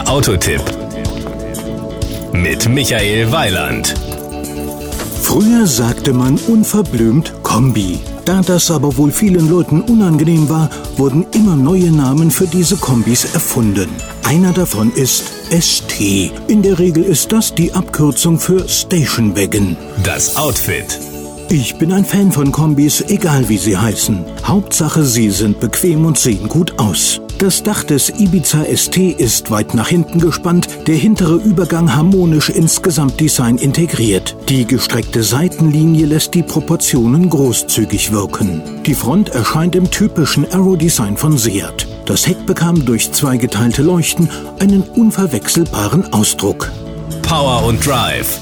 Der Autotipp mit Michael Weiland. Früher sagte man unverblümt Kombi. Da das aber wohl vielen Leuten unangenehm war, wurden immer neue Namen für diese Kombis erfunden. Einer davon ist ST. In der Regel ist das die Abkürzung für Station Wagon. Das Outfit. Ich bin ein Fan von Kombis, egal wie sie heißen. Hauptsache, sie sind bequem und sehen gut aus. Das Dach des Ibiza ST ist weit nach hinten gespannt, der hintere Übergang harmonisch ins Gesamtdesign integriert. Die gestreckte Seitenlinie lässt die Proportionen großzügig wirken. Die Front erscheint im typischen Aero-Design von Seat. Das Heck bekam durch zwei geteilte Leuchten einen unverwechselbaren Ausdruck. Power und Drive.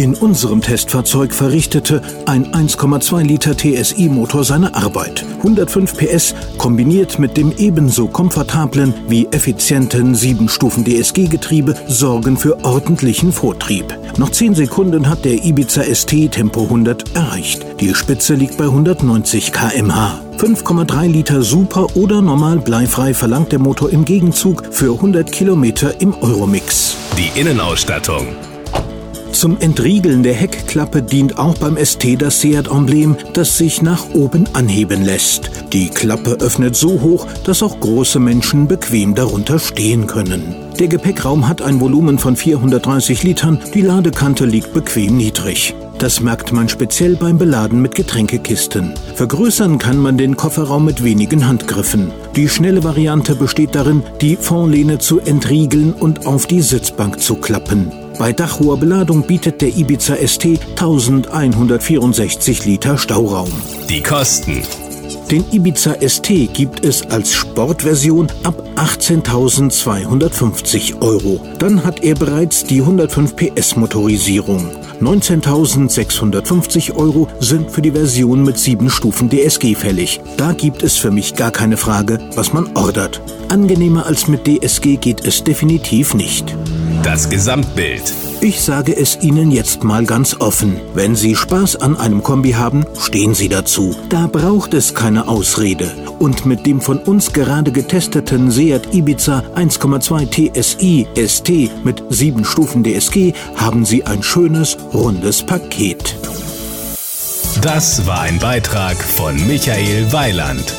In unserem Testfahrzeug verrichtete ein 1,2 Liter TSI-Motor seine Arbeit. 105 PS kombiniert mit dem ebenso komfortablen wie effizienten 7-Stufen-DSG-Getriebe sorgen für ordentlichen Vortrieb. Noch 10 Sekunden hat der Ibiza ST Tempo 100 erreicht. Die Spitze liegt bei 190 km/h. 5,3 Liter Super oder normal bleifrei verlangt der Motor im Gegenzug für 100 Kilometer im Euromix. Die Innenausstattung. Zum Entriegeln der Heckklappe dient auch beim ST das Seat-Emblem, das sich nach oben anheben lässt. Die Klappe öffnet so hoch, dass auch große Menschen bequem darunter stehen können. Der Gepäckraum hat ein Volumen von 430 Litern, die Ladekante liegt bequem niedrig. Das merkt man speziell beim Beladen mit Getränkekisten. Vergrößern kann man den Kofferraum mit wenigen Handgriffen. Die schnelle Variante besteht darin, die Fondlehne zu entriegeln und auf die Sitzbank zu klappen. Bei dachhoher Beladung bietet der Ibiza ST 1164 Liter Stauraum. Die Kosten. Den Ibiza ST gibt es als Sportversion ab 18.250 Euro. Dann hat er bereits die 105 PS Motorisierung. 19.650 Euro sind für die Version mit 7 Stufen DSG fällig. Da gibt es für mich gar keine Frage, was man ordert. Angenehmer als mit DSG geht es definitiv nicht. Das Gesamtbild. Ich sage es Ihnen jetzt mal ganz offen. Wenn Sie Spaß an einem Kombi haben, stehen Sie dazu. Da braucht es keine Ausrede. Und mit dem von uns gerade getesteten Seat Ibiza 1,2 TSI ST mit 7 Stufen DSG haben Sie ein schönes, rundes Paket. Das war ein Beitrag von Michael Weiland.